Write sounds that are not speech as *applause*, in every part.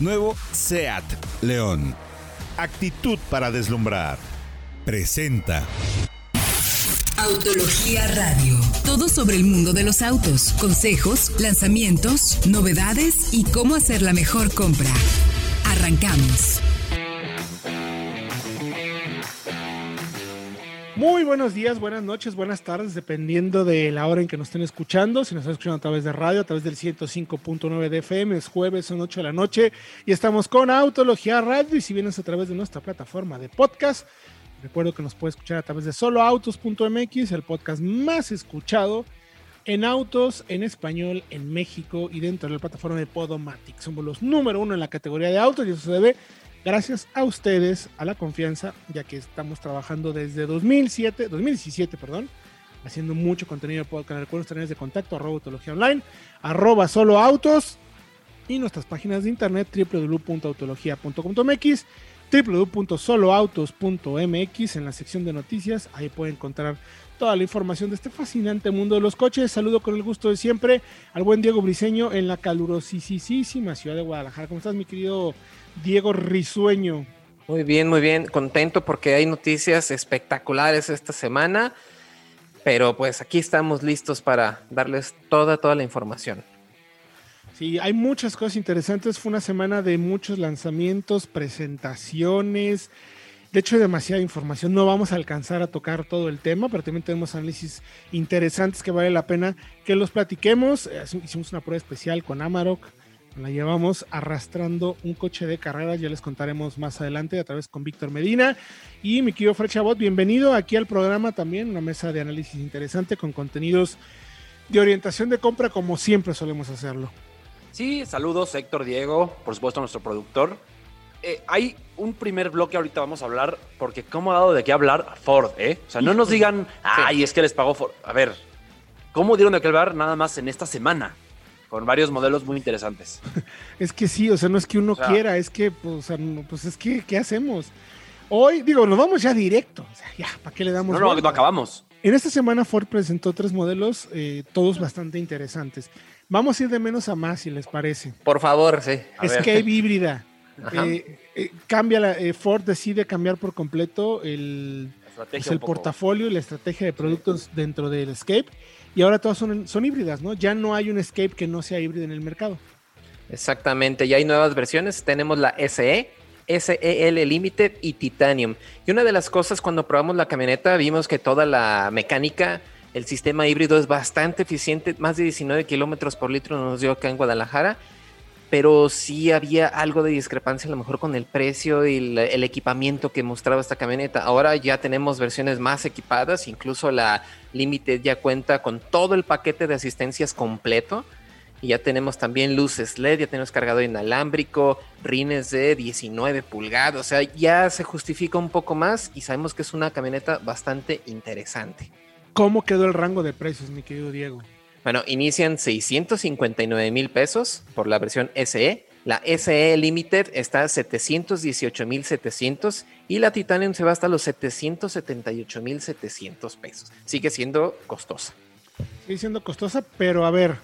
Nuevo SEAT León. Actitud para deslumbrar. Presenta. Autología Radio. Todo sobre el mundo de los autos, consejos, lanzamientos, novedades y cómo hacer la mejor compra. Arrancamos. Muy buenos días, buenas noches, buenas tardes, dependiendo de la hora en que nos estén escuchando. Si nos están escuchando a través de radio, a través del 105.9 de FM, es jueves, son 8 de la noche y estamos con Autología Radio. Y si vienes a través de nuestra plataforma de podcast, recuerdo que nos puedes escuchar a través de soloautos.mx, el podcast más escuchado en autos en español en México y dentro de la plataforma de Podomatic. Somos los número uno en la categoría de autos y eso se debe gracias a ustedes, a la confianza, ya que estamos trabajando desde 2007, 2017, perdón, haciendo mucho contenido de podcast. Recuerden tener de contacto, arroba autología online, arroba solo autos y nuestras páginas de internet www.autologia.com.mx, www.soloautos.mx en la sección de noticias. Ahí pueden encontrar toda la información de este fascinante mundo de los coches. Saludo con el gusto de siempre al buen Diego Briseño en la calurosísima ciudad de Guadalajara. ¿Cómo estás, mi querido Diego Risueño? Muy bien, muy bien. Contento porque hay noticias espectaculares esta semana. Pero pues aquí estamos listos para darles toda, toda la información. Sí, hay muchas cosas interesantes. Fue una semana de muchos lanzamientos, presentaciones. De hecho, hay demasiada información. No vamos a alcanzar a tocar todo el tema, pero también tenemos análisis interesantes que vale la pena que los platiquemos. Eh, hicimos una prueba especial con Amarok. La llevamos arrastrando un coche de carreras. Ya les contaremos más adelante a través con Víctor Medina. Y mi querido Fred Chabot, bienvenido aquí al programa también. Una mesa de análisis interesante con contenidos de orientación de compra, como siempre solemos hacerlo. Sí, saludos Héctor Diego, por supuesto nuestro productor. Eh, hay un primer bloque ahorita vamos a hablar, porque cómo ha dado de qué hablar Ford, ¿eh? O sea, no nos digan, ay, es que les pagó Ford. A ver, ¿cómo dieron de qué hablar nada más en esta semana? Con varios modelos muy interesantes. *laughs* es que sí, o sea, no es que uno quiera, es que, pues, pues, es que, ¿qué hacemos? Hoy, digo, nos vamos ya directo. O sea, ya, ¿para qué le damos? No, no, no acabamos. En esta semana Ford presentó tres modelos, eh, todos bastante interesantes. Vamos a ir de menos a más, si les parece. Por favor, sí. Escape híbrida. *laughs* Eh, eh, cambia la, eh, Ford decide cambiar por completo el, pues, el portafolio y la estrategia de productos dentro del Escape. Y ahora todas son, son híbridas, ¿no? Ya no hay un Escape que no sea híbrido en el mercado. Exactamente, ya hay nuevas versiones. Tenemos la SE, SEL Limited y Titanium. Y una de las cosas cuando probamos la camioneta vimos que toda la mecánica el sistema híbrido es bastante eficiente, más de 19 kilómetros por litro nos dio acá en Guadalajara, pero sí había algo de discrepancia a lo mejor con el precio y el, equipamiento que mostraba esta camioneta. Ahora ya tenemos versiones más equipadas, incluso la Limited ya cuenta con todo el paquete de asistencias completo. Y ya tenemos también luces LED, ya tenemos cargador inalámbrico, rines de 19 pulgadas, o sea, ya se justifica un poco más y sabemos que es una camioneta bastante interesante. ¿Cómo quedó el rango de precios, mi querido Diego? Bueno, inician 659 mil pesos por la versión SE. La SE Limited está a 718 mil 700 y la Titanium se va hasta los 778 mil 700 pesos. Sigue siendo costosa. Sigue siendo costosa, pero a ver,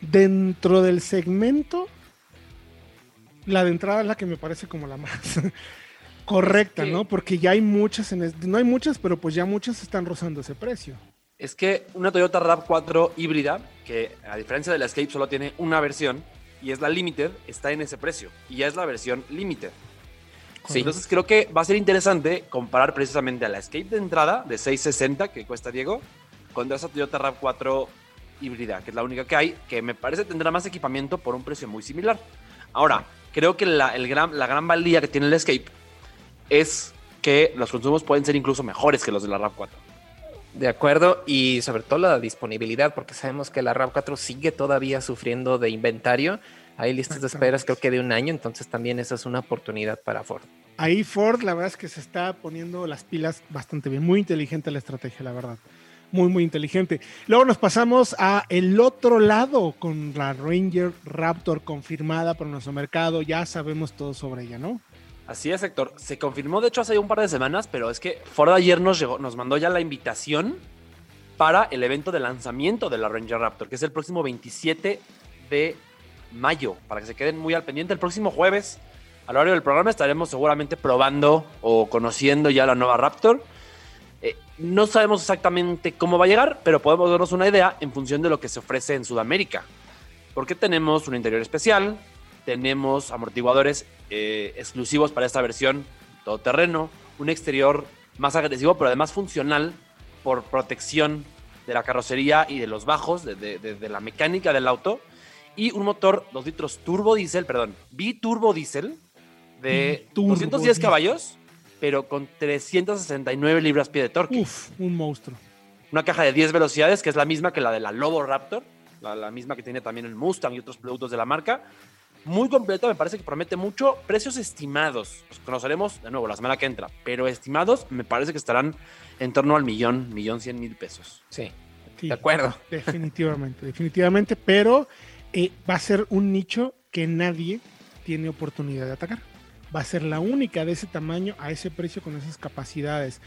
dentro del segmento, la de entrada es la que me parece como la más *laughs* correcta, ¿no? Porque ya hay muchas, en no hay muchas, pero pues ya muchas están rozando ese precio. Es que una Toyota RAV4 híbrida, que a diferencia de la Escape solo tiene una versión, y es la Limited, está en ese precio, y ya es la versión Limited. Entonces creo que va a ser interesante comparar precisamente a la Escape de entrada de 660 que cuesta Diego, contra esa Toyota RAV4 híbrida, que es la única que hay, que me parece tendrá más equipamiento por un precio muy similar. Ahora, creo que la, el gran, la gran valía que tiene el Escape es que los consumos pueden ser incluso mejores que los de la RAV4. De acuerdo, y sobre todo la disponibilidad, porque sabemos que la RAV4 sigue todavía sufriendo de inventario. Hay listas de esperas creo que de un año, entonces también esa es una oportunidad para Ford. Ahí Ford, la verdad es que se está poniendo las pilas bastante bien, muy inteligente la estrategia, la verdad. Muy, muy inteligente. Luego nos pasamos a el otro lado con la Ranger Raptor confirmada por nuestro mercado. Ya sabemos todo sobre ella, ¿no? Así es, Héctor. Se confirmó, de hecho, hace un par de semanas, pero es que Ford ayer nos, llegó, nos mandó ya la invitación para el evento de lanzamiento de la Ranger Raptor, que es el próximo 27 de mayo, para que se queden muy al pendiente. El próximo jueves, a lo largo del programa, estaremos seguramente probando o conociendo ya la nueva Raptor. Eh, no sabemos exactamente cómo va a llegar, pero podemos darnos una idea en función de lo que se ofrece en Sudamérica. Porque tenemos un interior especial, tenemos amortiguadores eh, exclusivos para esta versión todoterreno, un exterior más agresivo, pero además funcional por protección de la carrocería y de los bajos, de, de- de- de la mecánica del auto, y un motor 2 litros turbo diésel, perdón, biturbo diésel de Biturbo 210 diésel. caballos, pero con 369 libras-pie de torque. Uf, un monstruo. Una caja de 10 velocidades, que es la misma que la de la Lobo Raptor, la, la misma que tiene también el Mustang y otros productos de la marca. Muy completa, me parece que promete mucho. Precios estimados, los conoceremos de nuevo la semana que entra, pero estimados me parece que estarán en torno al millón, millón cien mil pesos. Sí, Sí, de acuerdo. *laughs* Definitivamente, definitivamente, pero eh, va a ser un nicho que nadie tiene oportunidad de atacar. Va a ser la única de ese tamaño, a ese precio, con esas capacidades.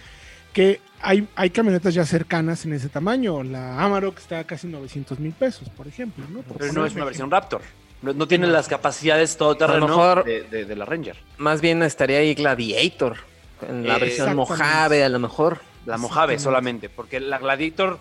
Que hay, hay camionetas ya cercanas en ese tamaño. La Amarok está a casi 900 mil pesos, por ejemplo. ¿no? Por Pero no es una ejemplo. versión Raptor. No, no tiene las capacidades todoterreno mejor- de, de- de la Ranger. Más bien estaría ahí Gladiator, en la Eh, versión. Mojave a lo mejor. La Mojave solamente, porque la Gladiator,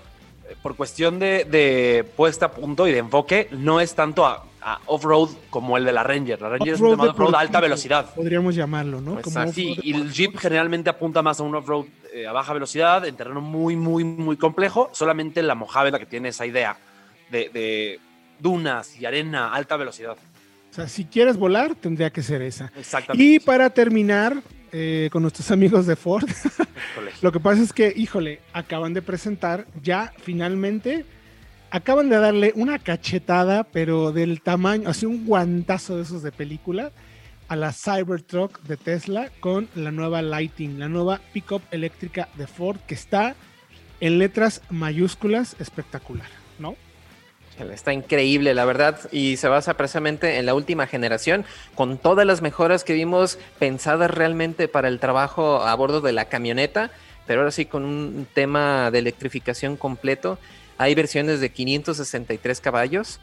eh, por cuestión de, de puesta a punto y de enfoque, no es tanto a, a off-road como el de la Ranger. La Ranger es un tema de off-road a alta velocidad. Podríamos llamarlo, ¿no? Como Exacto. Sí, off-road y el Jeep generalmente apunta más a un off-road eh, a baja velocidad, en terreno muy, muy, muy complejo. Solamente la Mojave es la que tiene esa idea de, de dunas y arena a alta velocidad. O sea, si quieres volar, tendría que ser esa. Exactamente. Y para terminar, eh, con nuestros *laughs* amigos de Ford. Lo que pasa es que, híjole, acaban de presentar ya finalmente, acaban de darle una cachetada, pero del tamaño, así un guantazo de esos de película, a la Cybertruck de Tesla con la nueva Lighting, la nueva pickup eléctrica de Ford, que está en letras mayúsculas espectacular. Está increíble, la verdad, y se basa precisamente en la última generación, con todas las mejoras que vimos pensadas realmente para el trabajo a bordo de la camioneta, pero ahora sí con un tema de electrificación completo. Hay versiones de 563 caballos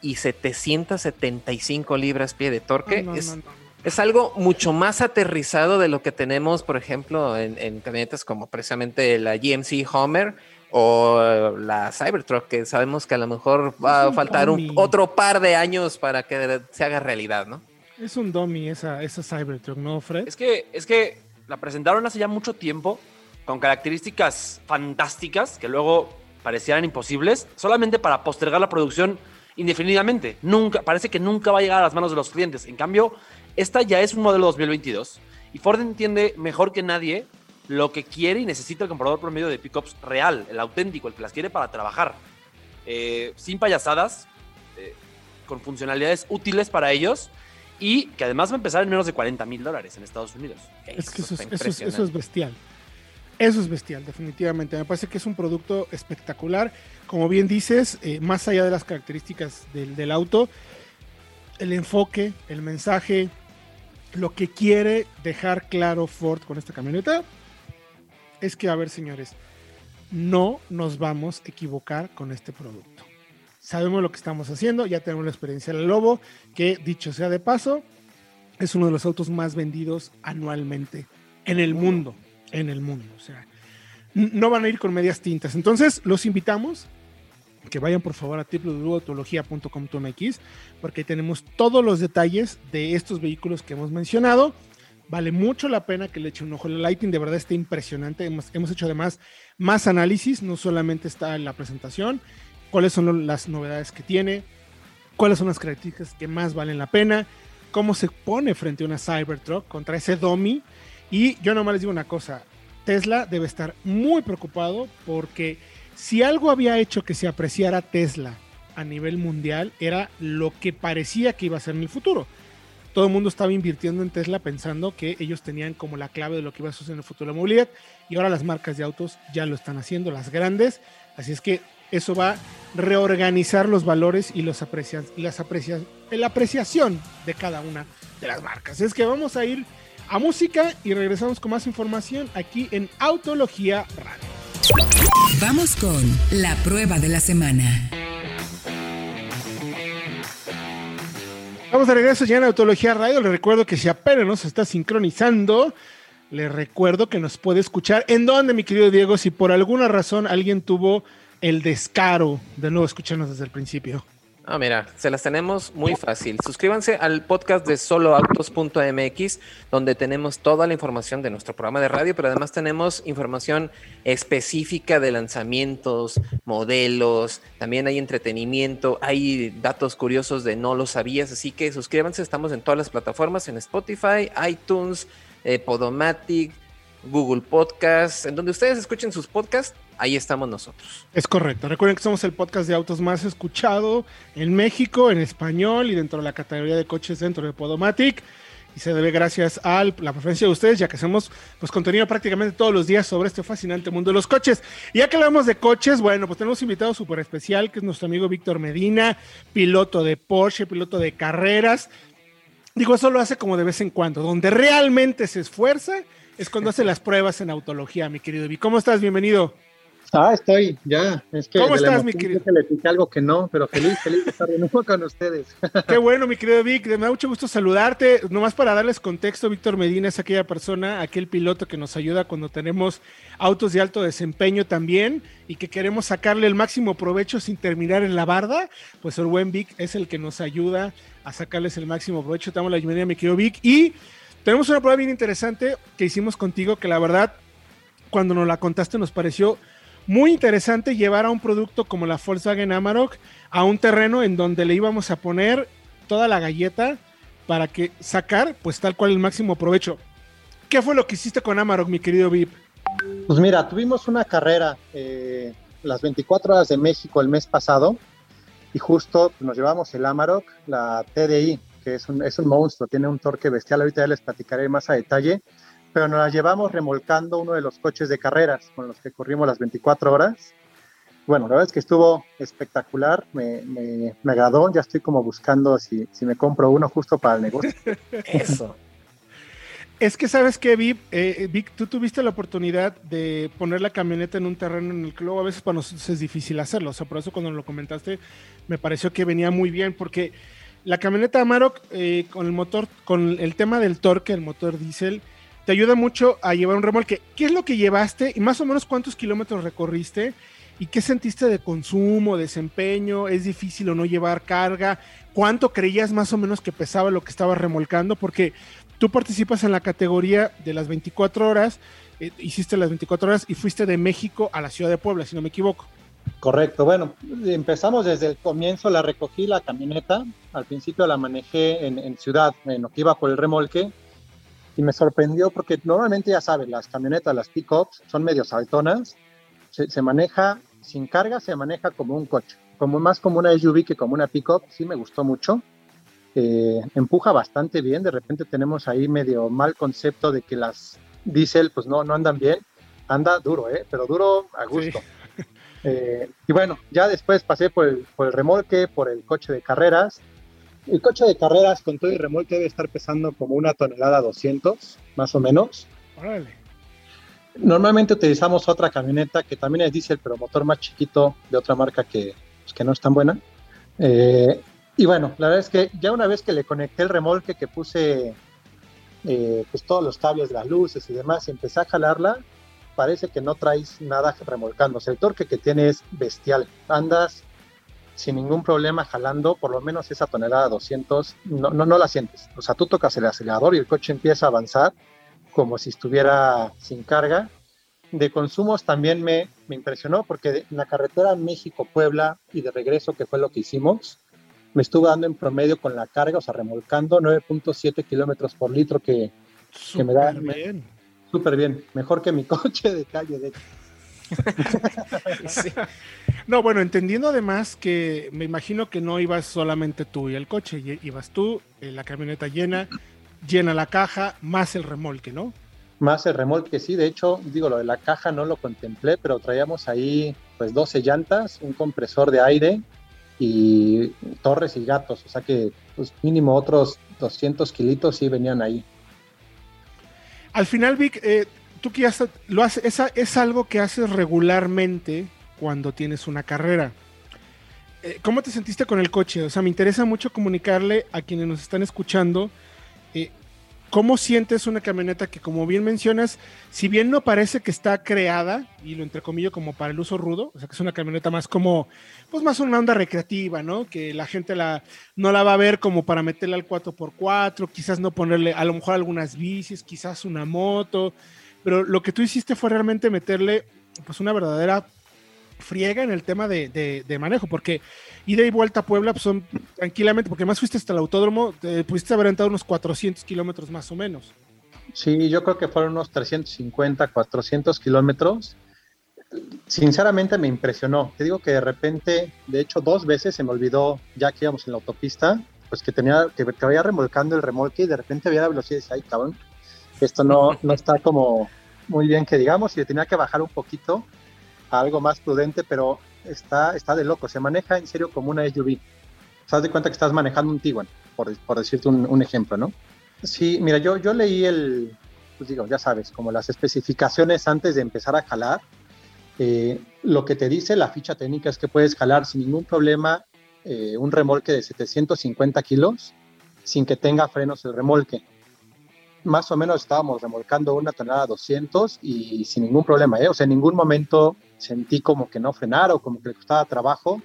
y 775 libras pie de torque. Ah, no, es, no, no. es algo mucho más aterrizado de lo que tenemos, por ejemplo, en, en camionetas como precisamente la GMC Homer o la Cybertruck, que sabemos que a lo mejor va a faltar un- otro par de años para que se haga realidad, ¿no? Es un dummy esa, esa Cybertruck, ¿no, Fred? Es que, es que la presentaron hace ya mucho tiempo con características fantásticas que luego parecían imposibles, solamente para postergar la producción indefinidamente. Nunca, parece que nunca va a llegar a las manos de los clientes. En cambio, esta ya es un modelo 2022 y Ford entiende mejor que nadie lo que quiere y necesita el comprador promedio de pickups real, el auténtico, el que las quiere para trabajar. Eh, sin payasadas, eh, con funcionalidades útiles para ellos y que además va a empezar en menos de 40 mil dólares en Estados Unidos. Es que eso es, eso, es, eso es impresionante. bestial. Eso es bestial, definitivamente. Me parece que es un producto espectacular. Como bien dices, eh, más allá de las características del, del auto, el enfoque, el mensaje, lo que quiere dejar claro Ford con esta camioneta es que, a ver, señores, no nos vamos a equivocar con este producto. Sabemos lo que estamos haciendo, ya tenemos la experiencia del Lobo, que dicho sea de paso, es uno de los autos más vendidos anualmente en el mundo. En el mundo. O sea, no van a ir con medias tintas. Entonces, los invitamos que vayan por favor a www.autologia.com.mx porque ahí tenemos todos los detalles de estos vehículos que hemos mencionado. Vale mucho la pena que le echen un ojo. El Lighting de verdad está impresionante. Hemos, hemos hecho además más análisis, no solamente está en la presentación, cuáles son las novedades que tiene, cuáles son las características que más valen la pena, cómo se pone frente a una Cybertruck contra ese Domi. Y yo nomás les digo una cosa, Tesla debe estar muy preocupado porque si algo había hecho que se apreciara Tesla a nivel mundial era lo que parecía que iba a ser en el futuro. Todo el mundo estaba invirtiendo en Tesla pensando que ellos tenían como la clave de lo que iba a suceder en el futuro de la movilidad y ahora las marcas de autos ya lo están haciendo, las grandes. Así es que eso va a reorganizar los valores y, los aprecia- las la apreciación de cada una de las marcas. Es que vamos a ir a música y regresamos con más información aquí en Autología Radio. Vamos con la prueba de la semana. Estamos de regreso ya en Autología Radio. Les recuerdo que si apenas nos está sincronizando, les recuerdo que nos puede escuchar. ¿En dónde, mi querido Diego? Si por alguna razón alguien tuvo el descaro de no escucharnos desde el principio. Ah, mira, se las tenemos muy fácil. Suscríbanse al podcast de soloautos.mx, donde tenemos toda la información de nuestro programa de radio, pero además tenemos información específica de lanzamientos, modelos, también hay entretenimiento, hay datos curiosos de no lo sabías, así que suscríbanse, estamos en todas las plataformas, en Spotify, iTunes, eh, Podomatic, Google Podcast, en donde ustedes escuchen sus podcasts, ahí estamos nosotros. Es correcto. Recuerden que somos el podcast de autos más escuchado en México, en español y dentro de la categoría de coches dentro de Podomatic. Y se debe gracias a la preferencia de ustedes, ya que hacemos pues, contenido prácticamente todos los días sobre este fascinante mundo de los coches. Y ya que hablamos de coches, bueno, pues tenemos un invitado súper especial, que es nuestro amigo Víctor Medina, piloto de Porsche, piloto de carreras. Digo, eso lo hace como de vez en cuando. Donde realmente se esfuerza es cuando hace las pruebas en autología, mi querido Víctor. ¿Cómo estás? Bienvenido. Ah, estoy, ya. Es que ¿Cómo estás, mi querido? le dije algo que no, pero feliz, feliz de estar de nuevo con ustedes. *laughs* Qué bueno, mi querido Vic. Me da mucho gusto saludarte. Nomás para darles contexto, Víctor Medina es aquella persona, aquel piloto que nos ayuda cuando tenemos autos de alto desempeño también y que queremos sacarle el máximo provecho sin terminar en la barda. Pues el buen Vic es el que nos ayuda a sacarles el máximo provecho. Te damos la bienvenida, mi querido Vic. Y tenemos una prueba bien interesante que hicimos contigo que la verdad, cuando nos la contaste, nos pareció muy interesante llevar a un producto como la Volkswagen Amarok a un terreno en donde le íbamos a poner toda la galleta para que sacar pues tal cual el máximo provecho. ¿Qué fue lo que hiciste con Amarok, mi querido Vip? Pues mira, tuvimos una carrera eh, las 24 horas de México el mes pasado y justo nos llevamos el Amarok, la TDI, que es un, es un monstruo, tiene un torque bestial, ahorita ya les platicaré más a detalle pero nos la llevamos remolcando uno de los coches de carreras con los que corrimos las 24 horas. Bueno, la verdad es que estuvo espectacular, me, me, me agradó, ya estoy como buscando si, si, me compro uno justo para el negocio. *laughs* Eso. Es que sabes que Vic, eh, Vic, tú tuviste la oportunidad de poner la camioneta en un terreno en el que luego a veces para nosotros es difícil hacerlo. O sea, por eso cuando lo comentaste me pareció que venía muy bien porque la camioneta Amarok eh, con el motor, con el tema del torque, el motor diésel, te ayuda mucho a llevar un remolque. ¿Qué es lo que llevaste y más o menos cuántos kilómetros recorriste? ¿Y qué sentiste de consumo, desempeño? ¿Es difícil o no llevar carga? ¿Cuánto creías más o menos que pesaba lo que estabas remolcando? Porque tú participas en la categoría de las 24 horas, eh, hiciste las 24 horas y fuiste de México a la ciudad de Puebla, si no me equivoco. Correcto, bueno, empezamos desde el comienzo, la recogí la camioneta, al principio la manejé en, en ciudad, en lo que iba por el remolque, y me sorprendió porque normalmente ya saben, las camionetas, las pickups son medio saltonas, se, se, maneja sin carga, se maneja como un coche, como más como una SUV que como una pickup, sí me gustó mucho. Eh, empuja bastante bien, de repente tenemos ahí medio mal concepto de que las diésel pues no, no andan bien, anda duro, ¿eh? pero duro a gusto. Sí. Eh, y bueno, ya después pasé por el, por el remolque, por el coche de carreras, el coche de carreras con todo y remolque debe estar pesando como una tonelada 200, más o menos. Órale. Normalmente utilizamos otra camioneta que también es diésel, pero motor más chiquito de otra marca que, pues, que no es tan buena. Eh, y bueno, la verdad es que ya una vez que le conecté el remolque, que puse eh, pues todos los cables, las luces y demás, y empecé a jalarla, parece que no traes nada remolcándose. El torque que tiene es bestial. Andas sin ningún problema jalando por lo menos esa tonelada 200, no, no, no la sientes. O sea, tú tocas el acelerador y el coche empieza a avanzar como si estuviera sin carga. De consumos también me, me impresionó porque en la carretera México-Puebla y de regreso, que fue lo que hicimos, me estuvo dando en promedio con la carga, o sea, remolcando 9.7 kilómetros por litro que, que me da. bien. Súper bien, mejor que mi *laughs* coche de calle, de hecho. sí. No, bueno, entendiendo además que me imagino que no ibas solamente tú y el coche, ibas tú, eh, la camioneta llena, llena la caja, más el remolque, ¿no? Más el remolque, sí, de hecho, digo, lo de la caja no lo contemplé, pero traíamos ahí pues 12 llantas, un compresor de aire y torres y gatos, o sea que pues mínimo otros 200 kilitos sí venían ahí. Al final, Vic, eh, tú que ya lo haces, es, es, algo que haces regularmente cuando tienes una carrera. eh, ¿cómo te sentiste con el coche? O sea, me interesa mucho comunicarle a quienes nos están escuchando eh, cómo sientes una camioneta que, como bien mencionas, si bien no parece que está creada, y lo entrecomillo como para el uso rudo, o sea, que es una camioneta más como, pues más una onda recreativa, ¿no? Que la gente la, no la va a ver como para meterle al 4x4, quizás no ponerle a lo mejor algunas bicis, quizás una moto, pero lo que tú hiciste fue realmente meterle pues una verdadera friega en el tema de, manejo, porque ida y vuelta a Puebla son tranquilamente, porque más fuiste hasta el autódromo, te pudiste haber entrado unos 400 kilómetros más o menos. Sí, yo creo que fueron unos 350, 400 kilómetros. Sinceramente me impresionó. Te digo que de repente, de hecho dos veces se me olvidó, ya que íbamos en la autopista, pues que tenía que, que vaya remolcando el remolque y de repente había la velocidad y decía, ay cabrón, esto no, no está como muy bien que digamos y tenía que bajar un poquito algo más prudente, pero está, está de loco. Se maneja en serio como una SUV. Se das de cuenta que estás manejando un Tiguan, por, por decirte un, ejemplo, ¿no? Sí, mira, yo, yo leí el, pues digo, ya sabes, como las especificaciones antes de empezar a jalar. Eh, lo que te dice la ficha técnica es que puedes jalar sin ningún problema eh, un remolque de 750 kilos sin que tenga frenos el remolque más o menos estábamos remolcando una tonelada 200 y sin ningún problema, ¿eh? O sea, en ningún momento sentí como que no frenara o como que le costaba trabajo.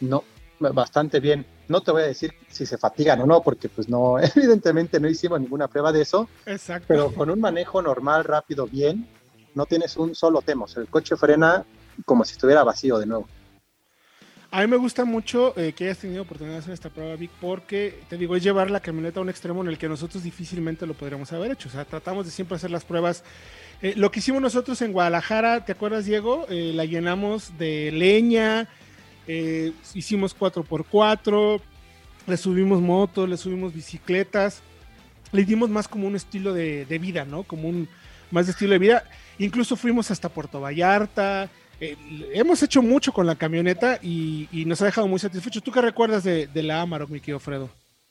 No, bastante bien. No te voy a decir si se fatigan o no, porque pues no, *laughs* evidentemente no hicimos ninguna prueba de eso. Exacto. Pero con un manejo normal, rápido, bien, no tienes un solo tema. O sea, el coche frena como si estuviera vacío de nuevo. A mí me gusta mucho eh, que hayas tenido oportunidad de hacer esta prueba, Vic, porque te digo, es llevar la camioneta a un extremo en el que nosotros difícilmente lo podríamos haber hecho. O sea, tratamos de siempre hacer las pruebas. Eh, lo que hicimos nosotros en Guadalajara, ¿te acuerdas, Diego? Eh, la llenamos de leña, hicimos 4x4, le subimos motos, le subimos bicicletas, le dimos más como un estilo de, vida, ¿no? Como un más de estilo de vida. Incluso fuimos hasta Puerto Vallarta. Eh, hemos hecho mucho con la camioneta y, nos ha dejado muy satisfechos. ¿Tú qué recuerdas de, la Amarok, mi querido Fredo?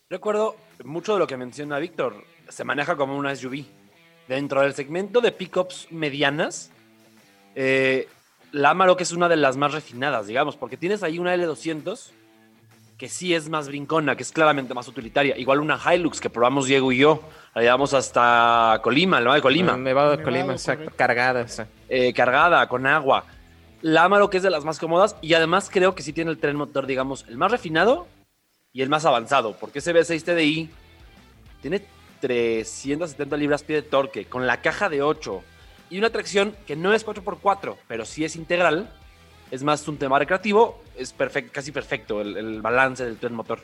Recuerdo mucho de lo que menciona Víctor. Se maneja como una SUV. Dentro del segmento de pickups medianas, eh, la Amarok es una de las más refinadas, digamos, porque tienes ahí una L200 que sí es más brincona, que es claramente más utilitaria. Igual una Hilux que probamos Diego y yo. La llevamos hasta Colima, ¿no? De Colima. Me va de Colima, exacto. Cargada. Eh, cargada, con agua la Amarok es de las más cómodas y además creo que sí tiene el tren motor, digamos, el más refinado y el más avanzado, porque ese V6 TDI tiene 370 libras-pie de torque con la caja de 8 y una tracción que no es 4x4, pero sí es integral. Es más un tema recreativo, es casi perfecto el, balance del motor.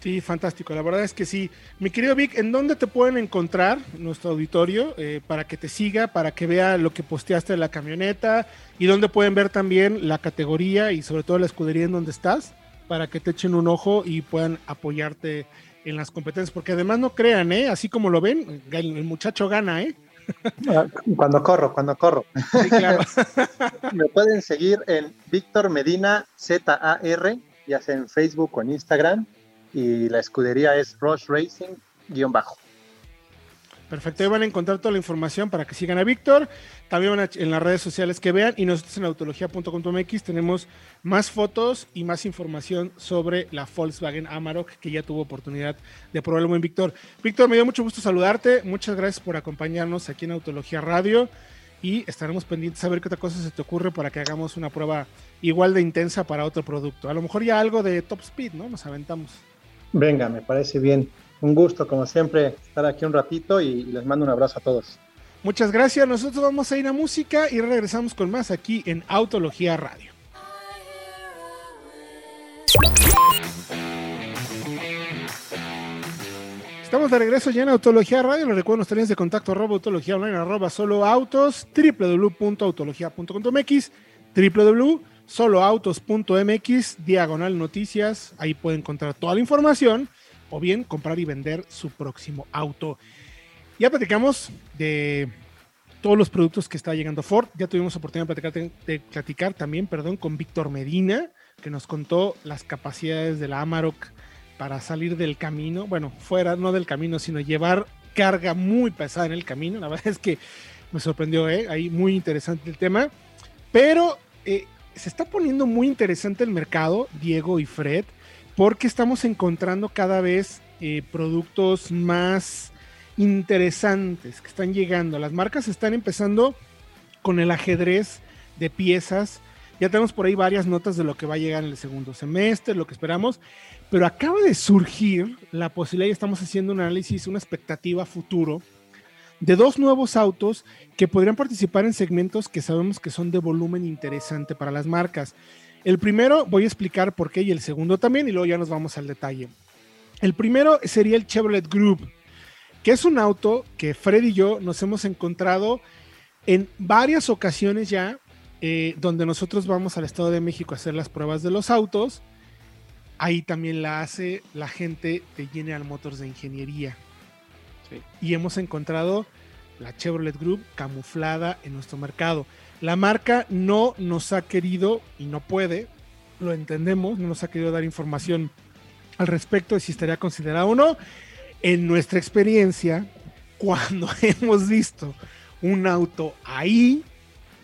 Sí, fantástico. La verdad es que sí. Mi querido Vic, ¿en dónde te pueden encontrar nuestro auditorio eh, para que te siga, para que vea lo que posteaste de la camioneta y dónde pueden ver también la categoría y sobre todo la escudería en donde estás para que te echen un ojo y puedan apoyarte en las competencias? Porque además no crean, ¿eh? Así como lo ven, el, muchacho gana, ¿eh? Ah, cuando corro, cuando corro. Sí, claro. *laughs* Me pueden seguir en Víctor Medina ZAR, ya sea en Facebook o en Instagram y la escudería es Rush Racing guion bajo. Perfecto, ahí van a encontrar toda la información para que sigan a Víctor. También van en las redes sociales que vean y nosotros en autología.com.mx tenemos más fotos y más información sobre la Volkswagen Amarok que ya tuvo oportunidad de probarlo en Víctor. Víctor, me dio mucho gusto saludarte. Muchas gracias por acompañarnos aquí en Autología Radio y estaremos pendientes a ver qué otra cosa se te ocurre para que hagamos una prueba igual de intensa para otro producto. A lo mejor ya algo de top speed, ¿no? Nos aventamos. Venga, me parece bien. Un gusto, como siempre, estar aquí un ratito y les mando un abrazo a todos. Muchas gracias. Nosotros vamos a ir a música y regresamos con más aquí en Autología Radio. Estamos de regreso ya en Autología Radio. Les recuerdo nuestras líneas de contacto arroba autología online arroba solo autos www.autología.com.mx www soloautos.mx, diagonal noticias, ahí puede encontrar toda la información o bien comprar y vender su próximo auto. Ya platicamos de todos los productos que está llegando Ford, ya tuvimos oportunidad de platicar, de platicar también perdón, con Víctor Medina, que nos contó las capacidades de la Amarok para salir del camino, bueno, fuera, no del camino, sino llevar carga muy pesada en el camino. La *laughs* verdad es que me sorprendió, ¿eh? ahí muy interesante el tema. Pero eh, se está poniendo muy interesante el mercado, Diego y Fred, porque estamos encontrando cada vez eh, productos más interesantes que están llegando. Las marcas están empezando con el ajedrez de piezas. Ya tenemos por ahí varias notas de lo que va a llegar en el segundo semestre, lo que esperamos, pero acaba de surgir la posibilidad y estamos haciendo un análisis, una expectativa futuro de dos nuevos autos que podrían participar en segmentos que sabemos que son de volumen interesante para las marcas. El primero voy a explicar por qué y el segundo también y luego ya nos vamos al detalle. El primero sería el Chevrolet Group, que es un auto que Fred y yo nos hemos encontrado en varias ocasiones ya, eh, donde nosotros vamos al Estado de México a hacer las pruebas de los autos. Ahí también la hace la gente de General Motors de Ingeniería. Y hemos encontrado la Chevrolet Group camuflada en nuestro mercado. La marca no nos ha querido y no puede, lo entendemos, no nos ha querido dar información al respecto de si estaría considerado o no. En nuestra experiencia, *laughs* cuando hemos visto un auto ahí,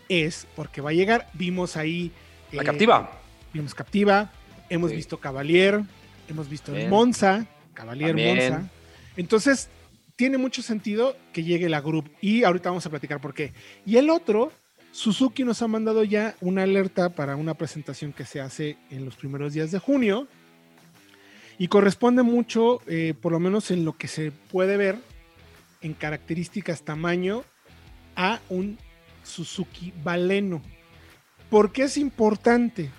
es porque va a llegar. Vimos ahí. La Captiva. Vimos Captiva, hemos visto Cavalier, hemos visto el Monza, Cavalier Monza. Entonces, tiene mucho sentido que llegue la Group y ahorita vamos a platicar por qué. Y el otro, Suzuki nos ha mandado ya una alerta para una presentación que se hace en los primeros días de junio y corresponde mucho, eh, por lo menos en lo que se puede ver en características tamaño, a un Suzuki Baleno. ¿Por qué es importante?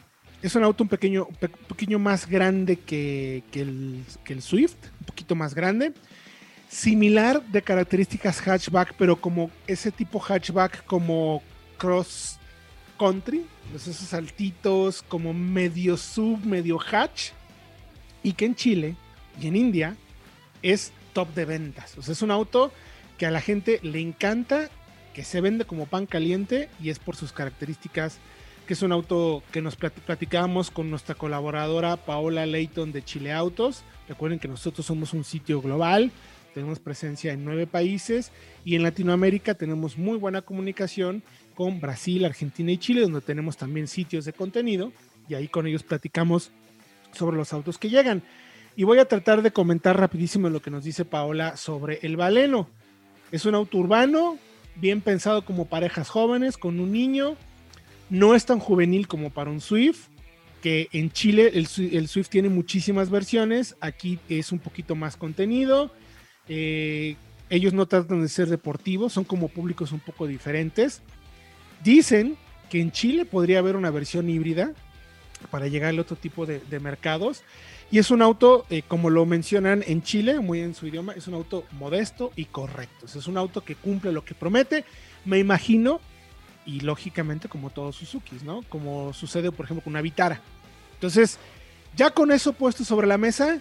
Es un auto un pequeño, pequeño más grande que, el, que el Swift, un poquito más grande similar de características hatchback, pero como ese tipo hatchback como cross country, pues esos saltitos como medio sub, medio hatch, y que en Chile y en India es top de ventas. O sea, es un auto que a la gente le encanta, que se vende como pan caliente y es por sus características, que es un auto que nos platicábamos con nuestra colaboradora Paola Leighton de Chile Autos. Recuerden que nosotros somos un sitio global, tenemos presencia en nueve países y en Latinoamérica tenemos muy buena comunicación con Brasil, Argentina y Chile, donde tenemos también sitios de contenido y ahí con ellos platicamos sobre los autos que llegan. Y voy a tratar de comentar rapidísimo lo que nos dice Paola sobre el Baleno. Es un auto urbano, bien pensado como parejas jóvenes, con un niño. No es tan juvenil como para un Swift, que en Chile el, el Swift tiene muchísimas versiones. Aquí es un poquito más contenido eh, ellos no tratan de ser deportivos, son como públicos un poco diferentes. Dicen que en Chile podría haber una versión híbrida para llegar al otro tipo de, mercados. Y es un auto, eh, como lo mencionan en Chile, muy en su idioma, es un auto modesto y correcto. Es un auto que cumple lo que promete. Me imagino, y lógicamente como todos Suzuki, ¿no? Como sucede, por ejemplo, con una Vitara. Entonces, ya con eso puesto sobre la mesa,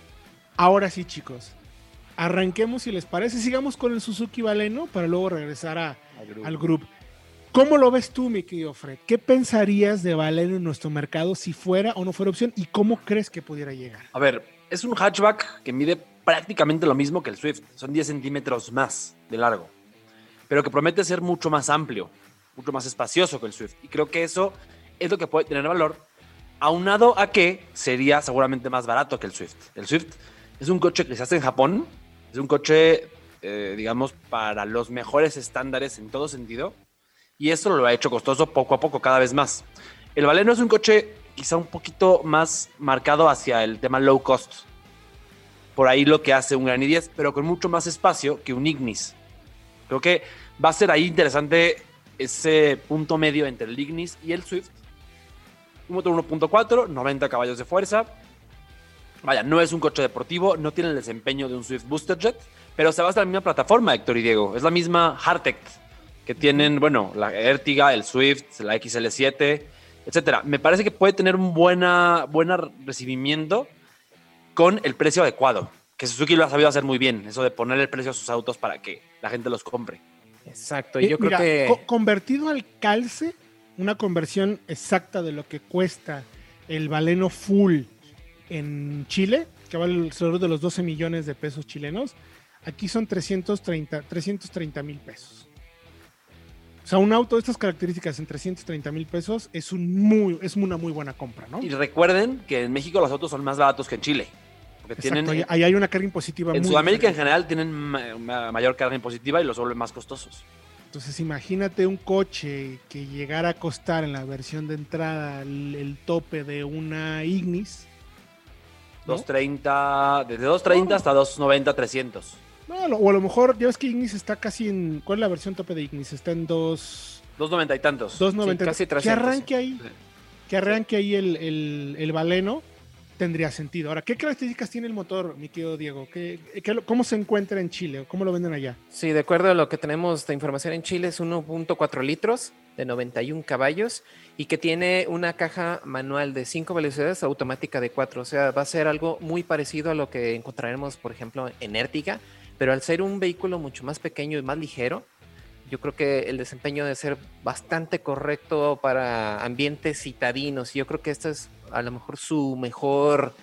ahora sí, chicos, arranquemos si les parece, sigamos con el Suzuki Baleno para luego regresar al grupo. ¿Cómo lo ves tú, mi querido Fred? ¿Qué pensarías de Baleno en nuestro mercado si fuera o no fuera opción y cómo crees que pudiera llegar? A ver, es un hatchback que mide prácticamente lo mismo que el Swift, son 10 centímetros más de largo, pero que promete ser mucho más amplio, mucho más espacioso que el Swift. Y creo que eso es lo que puede tener valor, aunado a que sería seguramente más barato que el Swift. El Swift es un coche que se hace en Japón, es un coche, eh, digamos, para los mejores estándares en todo sentido. Y eso lo ha hecho costoso poco a poco, cada vez más. El Valeno es un coche quizá un poquito más marcado hacia el tema low cost. Por ahí lo que hace un Gran i10, pero con mucho más espacio que un Ignis. Creo que va a ser ahí interesante ese punto medio entre el Ignis y el Swift. Un motor 1.4, 90 caballos de fuerza, Vaya, no es un coche deportivo, no tiene el desempeño de un Swift Booster Jet, pero se basa en la misma plataforma, Héctor y Diego. Es la misma Hartec que tienen, bueno, la Ertiga, el Swift, la XL7, etcétera. Me parece que puede tener un buena, buena recibimiento con el precio adecuado, que Suzuki lo ha sabido hacer muy bien, eso de poner el precio a sus autos para que la gente los compre. Exacto, y yo creo que... convertido al calce, una conversión exacta de lo que cuesta el Baleno Full en Chile, que vale alrededor de los 12 millones de pesos chilenos, aquí son 330 mil pesos. O sea, un auto de estas características en 330 mil pesos es, un muy, es una muy buena compra, ¿no? Y recuerden que en México los autos son más baratos que en Chile. Porque Exacto, tienen, ahí, hay una carga impositiva en muy Sudamérica en general tienen ma- ma- mayor carga impositiva y los vuelven más costosos. Entonces, imagínate un coche que llegara a costar en la versión de entrada el, el tope de una Ignis. ¿no? 230, desde 230 hasta 290, 300. No, lo- o a lo mejor, ya ves que Ignis está casi en. ¿Cuál es la versión tope de Ignis? Está en 2. 290 y tantos. 290. casi que 300, arranque ahí. Sí. Que arranque ahí el, el, el baleno. Tendría sentido. Ahora, ¿qué características tiene el motor, mi querido Diego? ¿Qué, ¿Cómo se encuentra en Chile? ¿Cómo lo venden allá? Sí, de acuerdo a lo que tenemos de información en Chile, es 1.4 litros de 91 caballos y que tiene una caja manual de 5 velocidades, automática de 4. O sea, va a ser algo muy parecido a lo que encontraremos, por ejemplo, en Ertiga, pero al ser un vehículo mucho más pequeño y más ligero, yo creo que el desempeño debe ser bastante correcto para ambientes citadinos. Y yo creo que este es a lo mejor su mejor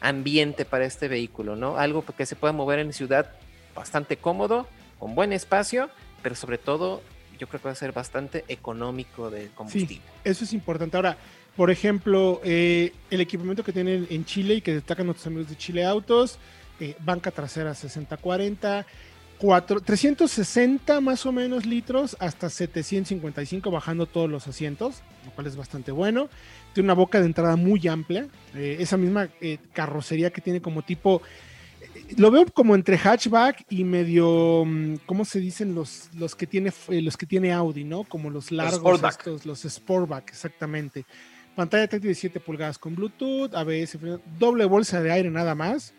ambiente para este vehículo, ¿no? Algo que se pueda mover en ciudad bastante cómodo, con buen espacio, pero sobre todo yo creo que va a ser bastante económico de combustible. Eso es importante. Ahora, por ejemplo, eh, el equipamiento que tienen en Chile y que destacan nuestros amigos de Chile Autos, eh, banca trasera 60-40, cuatro- 360 más o menos litros hasta 755 bajando todos los asientos, lo cual es bastante bueno. Tiene una boca de entrada muy amplia, eh, esa misma eh, carrocería que tiene como tipo... Lo veo como entre hatchback y medio, mm, ¿cómo se dicen los, los que tiene los que tiene Audi, no? Como los largos Sportback. estos, los Sportback, exactamente. Pantalla táctil de 7 pulgadas con Bluetooth, ABS, doble bolsa de aire nada más.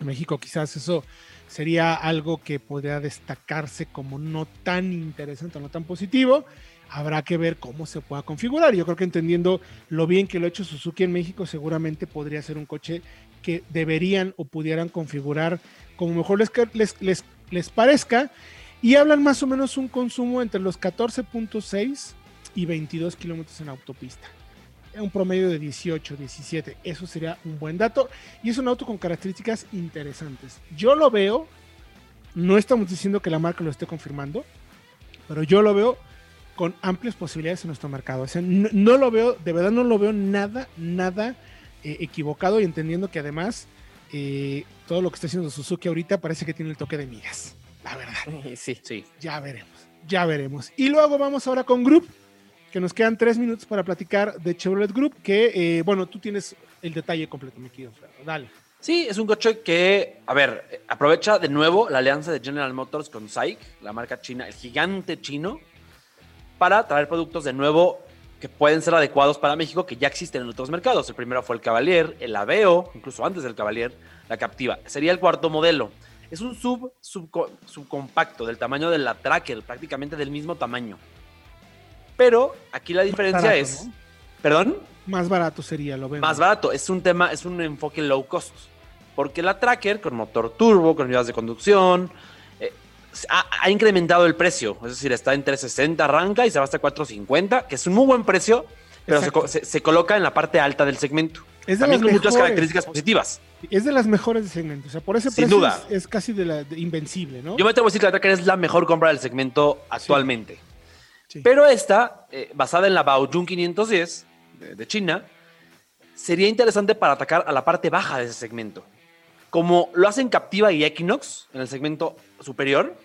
México quizás eso sería algo que podría destacarse como no tan interesante, no tan positivo. Habrá que ver cómo se pueda configurar. Yo creo que entendiendo lo bien que lo ha hecho Suzuki en México, seguramente podría ser un coche que deberían o pudieran configurar como mejor les, les, les, les parezca. Y hablan más o menos un consumo entre los 14.6 y 22 kilómetros en autopista. Un promedio de 18, 17. Eso sería un buen dato. Y es un auto con características interesantes. Yo lo veo, no estamos diciendo que la marca lo esté confirmando, pero yo lo veo con amplias posibilidades en nuestro mercado. O sea, no, no lo veo, de verdad no lo veo nada, nada eh, equivocado y entendiendo que además eh, todo lo que está haciendo Suzuki ahorita parece que tiene el toque de migas. La verdad. *laughs* Sí, Sí. Ya veremos, ya veremos. Y luego vamos ahora con Group, que nos quedan tres minutos para platicar de Chevrolet Group, que, eh, bueno, tú tienes el detalle completo, mi querido. Dale. Sí, es un coche que, a ver, aprovecha de nuevo la alianza de General Motors con SAIC, la marca china, el gigante chino, para traer productos de nuevo que pueden ser adecuados para México, que ya existen en otros mercados. El primero fue el Cavalier, el Aveo, incluso antes del Cavalier, la Captiva. Sería el cuarto modelo. Es un sub, subco- subcompacto del tamaño de la Tracker, prácticamente del mismo tamaño. Pero aquí la diferencia barato, es... ¿no? ¿Perdón? Más barato sería, lo vemos. más barato. Es un tema, es un enfoque low cost. Porque la Tracker, con motor turbo, con unidades de conducción, eh, ha, ha incrementado el precio. Es decir, está en 360, arranca y se va hasta 450, que es un muy buen precio, pero se, coloca en la parte alta del segmento. Es de También con muchas características positivas. Es de las mejores de segmento. O sea, por ese Sin precio duda. Es, es casi de la de invencible, ¿no? Yo me atrevo a decir que la Tracker es la mejor compra del segmento actualmente. Sí. Pero esta, eh, basada en la Baojun 510 de, de China, sería interesante para atacar a la parte baja de ese segmento. Como lo hacen Captiva y Equinox en el segmento superior,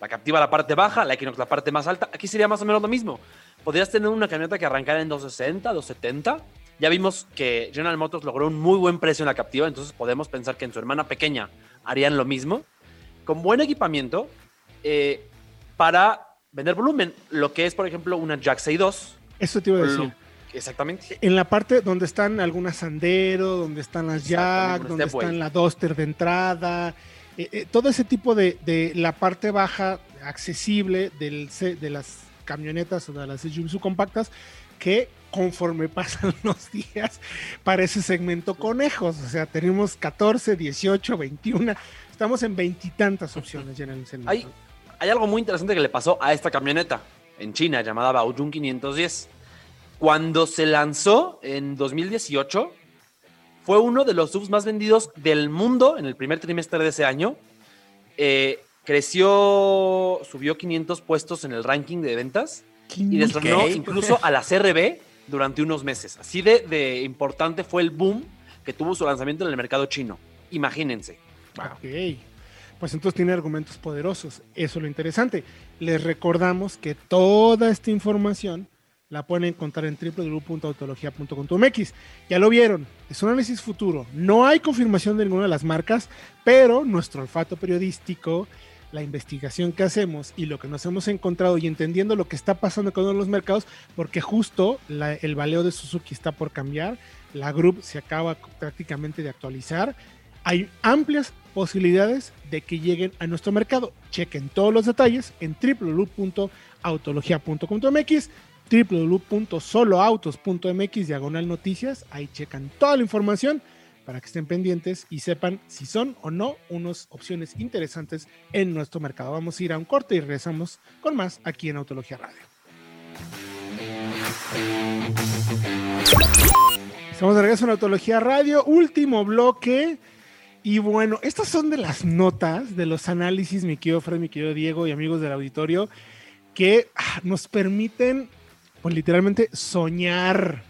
la Captiva la parte baja, la Equinox la parte más alta, aquí sería más o menos lo mismo. Podrías tener una camioneta que arrancara en 260, 270. Ya vimos que General Motors logró un muy buen precio en la Captiva, entonces podemos pensar que en su hermana pequeña harían lo mismo. Con buen equipamiento eh, para vender volumen, lo que es, por ejemplo, una Jack 62. Eso te iba a decir. Lo- Exactamente. En la parte donde están algunas Sandero, donde están las Jack, donde Stepway. están la Duster de entrada, eh, eh, todo ese tipo de, de la parte baja accesible del, de las camionetas o de las SUVs compactas que conforme *laughs* pasan los días para ese segmento conejos. O sea, tenemos 14, 18, 21, estamos en veintitantas opciones ya en el segmento. Hay, hay algo muy interesante que le pasó a esta camioneta en China llamada Baojun 510. Cuando se lanzó en 2018, fue uno de los subs más vendidos del mundo en el primer trimestre de ese año. Eh, creció, subió 500 puestos en el ranking de ventas y destronó incluso a la CRB durante unos meses. Así de, de importante fue el boom que tuvo su lanzamiento en el mercado chino. Imagínense. Ok. Pues entonces tiene argumentos poderosos. Eso es lo interesante. Les recordamos que toda esta información la pueden encontrar en www.autologia.com.mx. Ya lo vieron, es un análisis futuro. No hay confirmación de ninguna de las marcas, pero nuestro olfato periodístico, la investigación que hacemos y lo que nos hemos encontrado y entendiendo lo que está pasando con los mercados, porque justo la- el valeo de Suzuki está por cambiar, la Group se acaba prácticamente de actualizar hay amplias posibilidades de que lleguen a nuestro mercado. Chequen todos los detalles en www.autologia.com.mx, www.soloautos.mx, diagonal noticias. Ahí checan toda la información para que estén pendientes y sepan si son o no unas opciones interesantes en nuestro mercado. Vamos a ir a un corte y regresamos con más aquí en Autología Radio. Estamos de regreso en Autología Radio, último bloque. Y bueno, estas son de las notas, de los análisis, mi querido Fred, mi querido Diego y amigos del auditorio, que ah, nos permiten, pues literalmente, soñar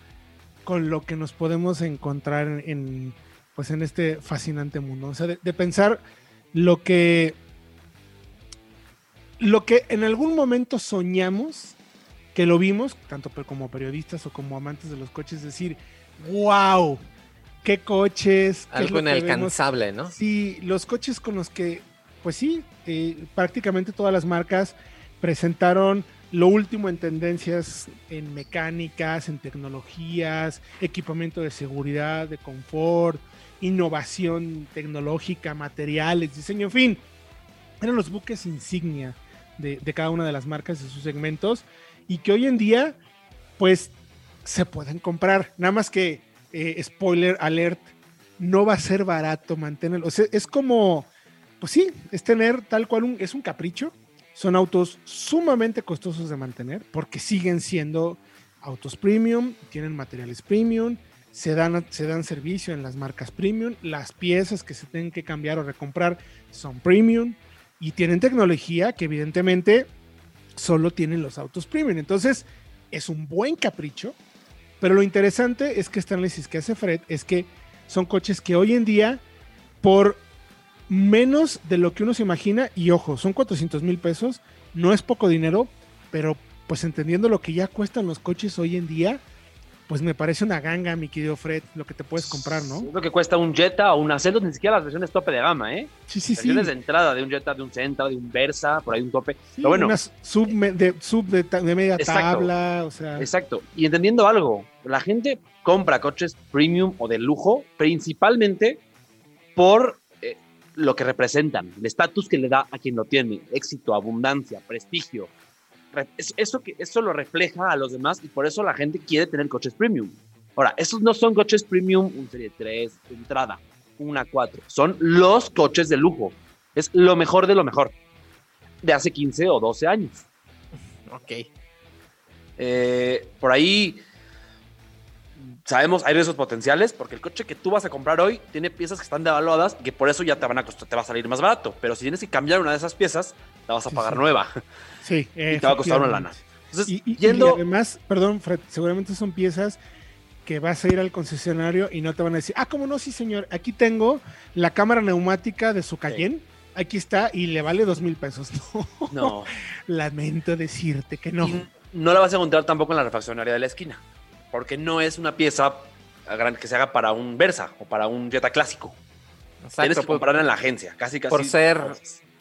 con lo que nos podemos encontrar en, pues, en este fascinante mundo. O sea, de, de pensar lo que, lo que en algún momento soñamos, que lo vimos, tanto como periodistas o como amantes de los coches, decir, wow, qué coches, qué Algo lo que vemos". inalcanzable, ¿no? Sí, los coches con los que, pues sí, eh, prácticamente todas las marcas presentaron lo último en tendencias en mecánicas, en tecnologías, equipamiento de seguridad, de confort, innovación tecnológica, materiales, diseño, en fin. Eran los buques insignia de, de cada una de las marcas de sus segmentos y que hoy en día, pues, se pueden comprar. Nada más que, eh, spoiler alert, no va a ser barato mantenerlo. O sea, es como, pues sí, es tener tal cual un, es un capricho. Son autos sumamente costosos de mantener porque siguen siendo autos premium, tienen materiales premium, se dan, se dan servicio en las marcas premium, las piezas que se tienen que cambiar o recomprar son premium y tienen tecnología que evidentemente solo tienen los autos premium. Entonces, es un buen capricho, pero lo interesante es que análisis que hace Fred es que son coches que hoy en día, por menos de lo que uno se imagina, y ojo, son 400 mil pesos, no es poco dinero, pero pues entendiendo lo que ya cuestan los coches hoy en día, pues me parece una ganga, mi querido Fred, lo que te puedes comprar, ¿no? Es lo que cuesta un Jetta o un Acetos, ni siquiera las versiones tope de gama, ¿eh? Sí, sí, sí. versiones de entrada de un Jetta, de un Senta, de un Versa, por ahí un tope. Sí, Pero bueno, unas sub, de, sub de, media Exacto. tabla, o sea. Exacto. Y entendiendo algo, la gente compra coches premium o de lujo principalmente por eh, lo que representan, el estatus que le da a quien lo tiene, éxito, abundancia, prestigio. Eso, que, eso lo refleja a los demás y por eso la gente quiere tener coches premium. Ahora, esos no son coches premium, un Serie 3, de entrada, una 4. Son los coches de lujo. Es lo mejor de lo mejor. De hace 15 o 12 años. Ok. Eh, por ahí sabemos, hay riesgos potenciales, porque el coche que tú vas a comprar hoy tiene piezas que están devaluadas y que por eso ya te van a costar, te va a salir más barato. Pero si tienes que cambiar una de esas piezas, la vas a pagar sí. nueva. Sí, *laughs* Y te va a costar una lana. Entonces, Y, y- y yendo. además, perdón, Fred, seguramente son piezas que vas a ir al concesionario y no te van a decir, ah, ¿cómo no? Sí, señor, aquí tengo la cámara neumática de su Cayenne, aquí está y le vale dos mil pesos. *laughs* No, no, lamento decirte que no. Y no la vas a encontrar tampoco en la refaccionaria de la esquina, porque no es una pieza gran- que se haga para un Versa o para un Jetta clásico. Tienes Exacto. que por- comprarla en la agencia, casi casi. por ser-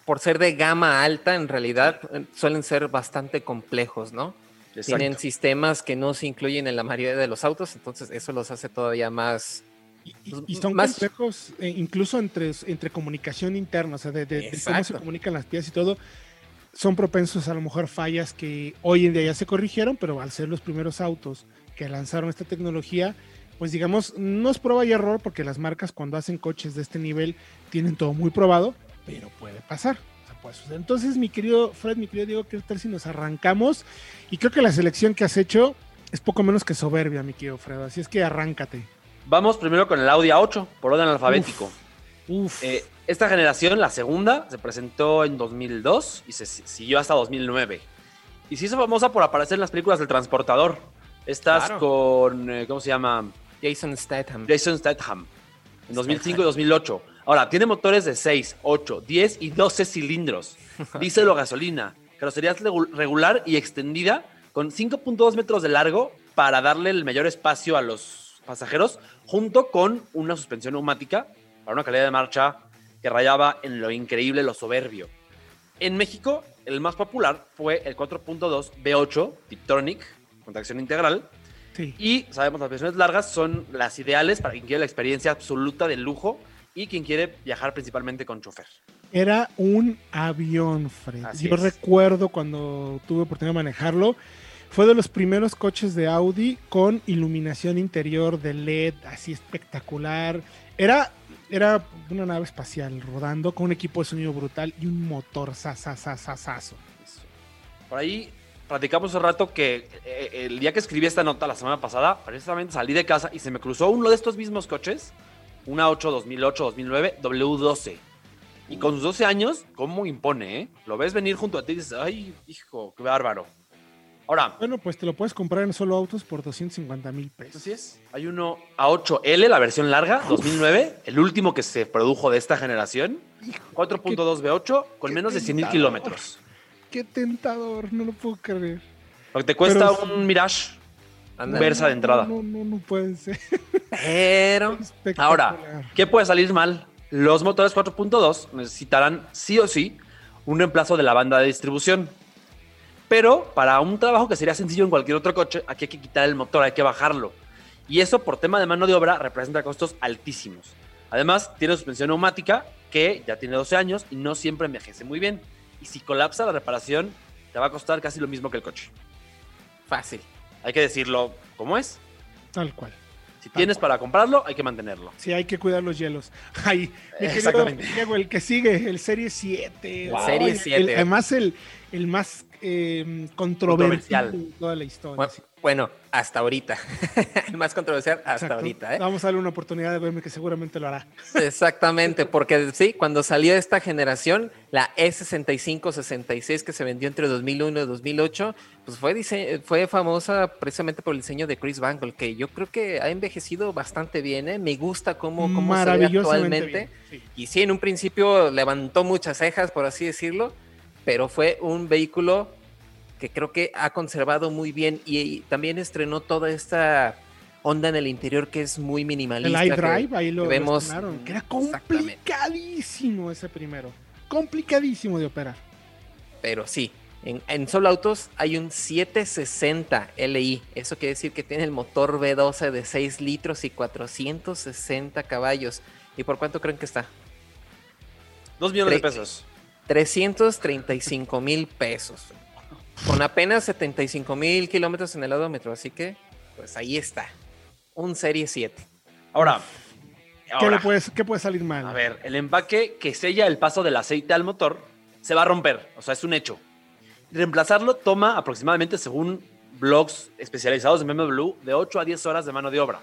por ser de gama alta, en realidad eh, suelen ser bastante complejos, ¿no? Exacto. Tienen sistemas que no se incluyen en la mayoría de los autos, entonces eso los hace todavía más. Y, y- Pues, son más- complejos eh, incluso entre, entre comunicación interna, o sea, de, de- de cómo se comunican las piezas y todo. Son propensos a lo mejor fallas que hoy en día ya se corrigieron, pero al ser los primeros autos que lanzaron esta tecnología, pues digamos, no es prueba y error porque las marcas cuando hacen coches de este nivel tienen todo muy probado, pero puede pasar. o sea. Entonces, mi querido Fred, mi querido Diego, ¿qué tal si nos arrancamos? Y creo que la selección que has hecho es poco menos que soberbia, mi querido Fred. Así es que arráncate. Vamos primero con el Audi A8, por orden alfabético. Uf. Eh, esta generación, la segunda, se presentó en 2002 y se si- siguió hasta 2009. Y se hizo famosa por aparecer en las películas del transportador. Claro. con, eh, ¿cómo se llama? Jason Statham. Jason Statham. En 2005 y 2008. Ahora, tiene motores de 6, 8, 10 y 12 cilindros. *laughs* Diésel o gasolina. Carrocería regu- regular y extendida con 5.2 metros de largo para darle el mayor espacio a los pasajeros, junto con una suspensión neumática para una calidad de marcha que rayaba en lo increíble, lo soberbio. En México, el más popular fue el 4.2 V8 Tiptronic con tracción integral, Sí. y sabemos las versiones largas son las ideales para quien quiere la experiencia absoluta de lujo y quien quiere viajar principalmente con chofer. Era un avión, Fred. Así Yo es. recuerdo cuando tuve oportunidad de manejarlo. Fue de los primeros coches de Audi con iluminación interior de LED, así espectacular. Era, era una nave espacial rodando con un equipo de sonido brutal y un motor sasasasasazo. Por ahí platicamos hace rato que eh, el día que escribí esta nota la semana pasada, precisamente salí de casa y se me cruzó uno de estos mismos coches, una 8 2008 2009 W12. Y con sus 12 años, ¿cómo impone, eh? Lo ves venir junto a ti y dices, ay, hijo, qué bárbaro. Ahora, Bueno, pues te lo puedes comprar en solo autos por 250 mil pesos. Así es. Hay uno A8L, la versión larga, 2009, el último que se produjo de esta generación. 4.2 V8 con menos de 100 mil kilómetros. Qué tentador, no lo puedo creer. Lo que te cuesta Pero un Mirage, un Anda. Versa de entrada. No, no, no puede ser. Pero. *laughs* Ahora, ¿qué puede salir mal? Los motores 4.2 necesitarán sí o sí un reemplazo de la banda de distribución. Pero para un trabajo que sería sencillo en cualquier otro coche, aquí hay que quitar el motor, hay que bajarlo. Y eso por tema de mano de obra representa costos altísimos. Además, tiene suspensión neumática que ya tiene 12 años y no siempre envejece muy bien. Y si colapsa la reparación, te va a costar casi lo mismo que el coche. fácil. Hay que decirlo como es. Tal cual. Si tienes para comprarlo, hay que mantenerlo. Sí, hay que cuidar los hielos. Querido Exactamente. Diego, el que sigue, el Serie 7. El Serie Ay, 7. el- además, el, el más eh, controversial de toda la historia. Bueno, hasta ahorita. El *laughs* más controversial hasta Exacto. ahorita, ¿eh? Vamos a darle una oportunidad de verme que seguramente lo hará. *laughs* Exactamente, porque sí, cuando salió esta generación, la E E65-66 que se vendió entre 2001 y 2008, pues fue, dise- fue famosa precisamente por el diseño de Chris Bangle, que yo creo que ha envejecido bastante bien, ¿eh? Me gusta cómo, cómo se ve actualmente. bien, sí. Y sí, en un principio levantó muchas cejas, por así decirlo, pero fue un vehículo que creo que ha conservado muy bien y, y también estrenó toda esta onda en el interior que es muy El minimalista. que- iDrive, ahí lo, que vemos- estrenaron, que era complicadísimo ese primero. Complicadísimo de operar. Pero sí, en, en solo autos hay un 760 Li. Eso quiere decir que tiene el motor V12 de 6 litros y 460 caballos. ¿Y por cuánto creen que está? Dos millones de pesos. 335 mil pesos. Con apenas 75 mil kilómetros en el odómetro. Así que, pues ahí está. Un Serie 7. Ahora, ¿Qué, ahora, le puede, ¿Qué puede salir mal? a ver, el empaque que sella el paso del aceite al motor se va a romper, o sea, es un hecho. Reemplazarlo toma aproximadamente, según blogs especializados en BMW, de 8 a 10 horas de mano de obra.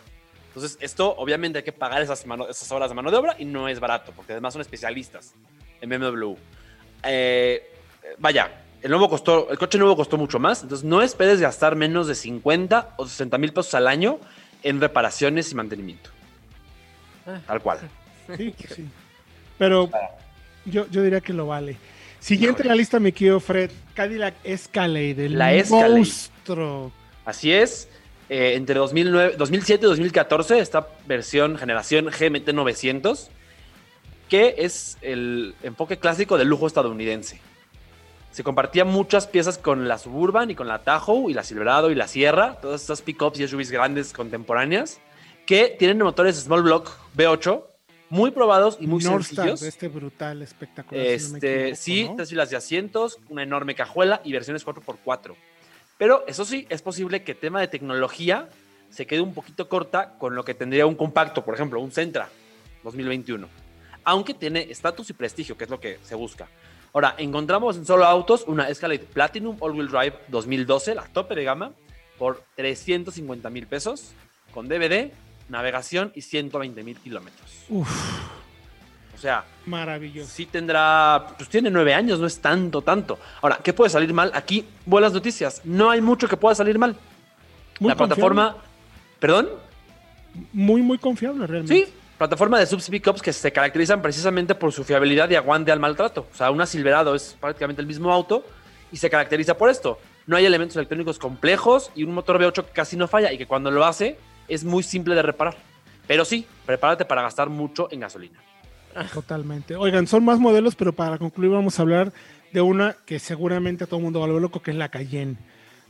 Entonces, esto obviamente hay que pagar esas, mano- esas horas de mano de obra y no es barato, porque además son especialistas en BMW. Eh, vaya, el, nuevo costó, el coche nuevo costó mucho más, entonces no esperes gastar menos de 50 o 60 mil pesos al año en reparaciones y mantenimiento. Ah. Tal cual. *laughs* Sí, sí. Pero yo, yo diría que lo vale. Siguiente en la lista, mi querido Fred. Cadillac Escalade. El La Escalade. monstruo. Así es. eh, entre 2009, 2007 y 2014, esta versión generación GMT 900, que es el enfoque clásico del lujo estadounidense. Se compartía muchas piezas con la Suburban y con la Tahoe y la Silverado y la Sierra, todas estas pickups y SUVs grandes contemporáneas, que tienen motores Small Block V8 muy probados y muy Northstar, sencillos. de este brutal, espectacular. si no me Este, equivoco, sí, ¿no? tres filas de asientos, una enorme cajuela y versiones 4x4. Pero eso sí, es posible que tema de tecnología se quede un poquito corta con lo que tendría un compacto, por ejemplo, un Sentra 2021. Aunque tiene estatus y prestigio, que es lo que se busca. Ahora, encontramos en solo autos una Escalade Platinum All-Wheel Drive 2012, la tope de gama, por 350 mil pesos, con DVD, navegación y 120 mil kilómetros. Uf, O sea, Maravilloso. sí tendrá, pues tiene nueve años, no es tanto, tanto. Ahora, ¿qué puede salir mal? Aquí, buenas noticias. No hay mucho que pueda salir mal. Muy la plataforma, ¿perdón? Muy, muy confiable realmente. Sí, plataforma de subs pickups que se caracterizan precisamente por su fiabilidad y aguante al maltrato. O sea, una Silverado es prácticamente el mismo auto y se caracteriza por esto. No hay elementos electrónicos complejos y un motor V8 que casi no falla y que cuando lo hace es muy simple de reparar. Pero sí, prepárate para gastar mucho en gasolina. Totalmente. Oigan, son más modelos, pero para concluir vamos a hablar de una que seguramente a todo el mundo va a volver loco, que es la Cayenne.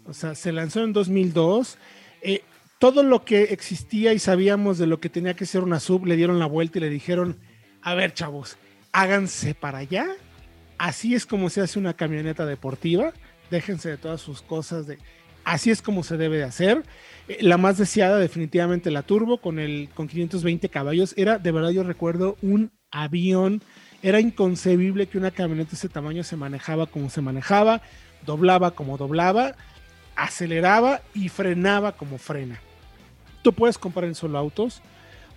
O sea, se lanzó en 2002. Eh, todo lo que existía y sabíamos de lo que tenía que ser una sub, le dieron la vuelta y le dijeron, a ver chavos, háganse para allá. Así es como se hace una camioneta deportiva. Déjense de todas sus cosas. De... Así es como se debe de hacer. Eh, La más deseada, definitivamente la Turbo, con, el, con 520 caballos. Era, de verdad, yo recuerdo un avión. Era inconcebible que una camioneta de ese tamaño se manejaba como se manejaba, doblaba como doblaba, aceleraba y frenaba como frena. Tú puedes comprar en solo autos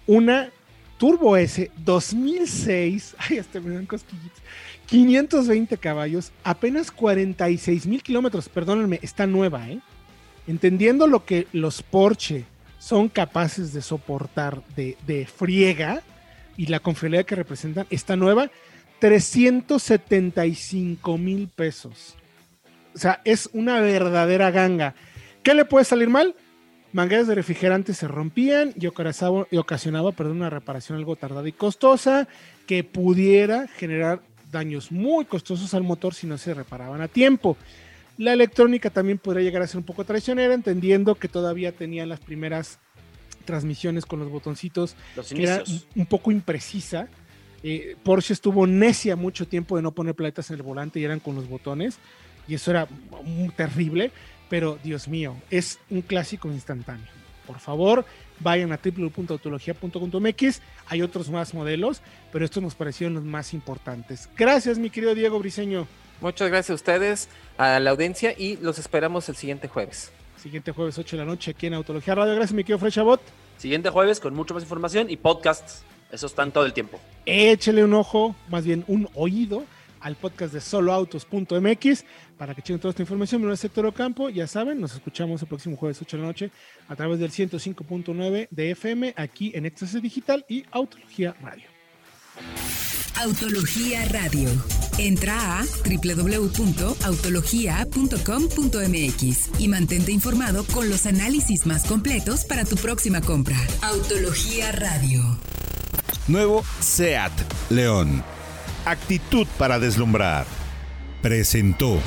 una Turbo S 2006, *laughs* ay, hasta me dan cosquillitas, 520 caballos, apenas 46 mil kilómetros, perdónenme, está nueva, ¿eh? Entendiendo lo que los Porsche son capaces de soportar de, de friega y la confiabilidad que representan, está nueva, 375 mil pesos. O sea, es una verdadera ganga. ¿Qué le puede salir mal? Mangueras de refrigerante se rompían y ocasionaba, y ocasionaba perdón, una reparación algo tardada y costosa que pudiera generar daños muy costosos al motor si no se reparaban a tiempo. La electrónica también podría llegar a ser un poco traicionera, entendiendo que todavía tenían las primeras transmisiones con los botoncitos, Los que era un poco imprecisa. Eh, Porsche estuvo necia mucho tiempo de no poner planetas en el volante y eran con los botones, y eso era muy terrible, pero Dios mío, es un clásico instantáneo. Por favor, vayan a www.autologia.com.mx, hay otros más modelos, pero estos nos parecieron los más importantes. Gracias, mi querido Diego Briseño. Muchas gracias a ustedes, a la audiencia y los esperamos el siguiente jueves. Siguiente jueves 8 de la noche aquí en Autología Radio. Gracias, mi querido Frechabot. Siguiente jueves con mucha más información y podcasts. Eso están todo el tiempo. échele un ojo, más bien un oído al podcast de soloautos.mx para que chequen toda esta información. Mi nombre es Héctor Ocampo, ya saben, nos escuchamos el próximo jueves 8 de la noche a través del 105.9 de FM aquí en Éxtasis Digital y Autología Radio. Autología Radio. Entra a www.autologia.com.mx y mantente informado con los análisis más completos para tu próxima compra. Autología Radio. Nuevo SEAT León. Actitud para deslumbrar. Presentó.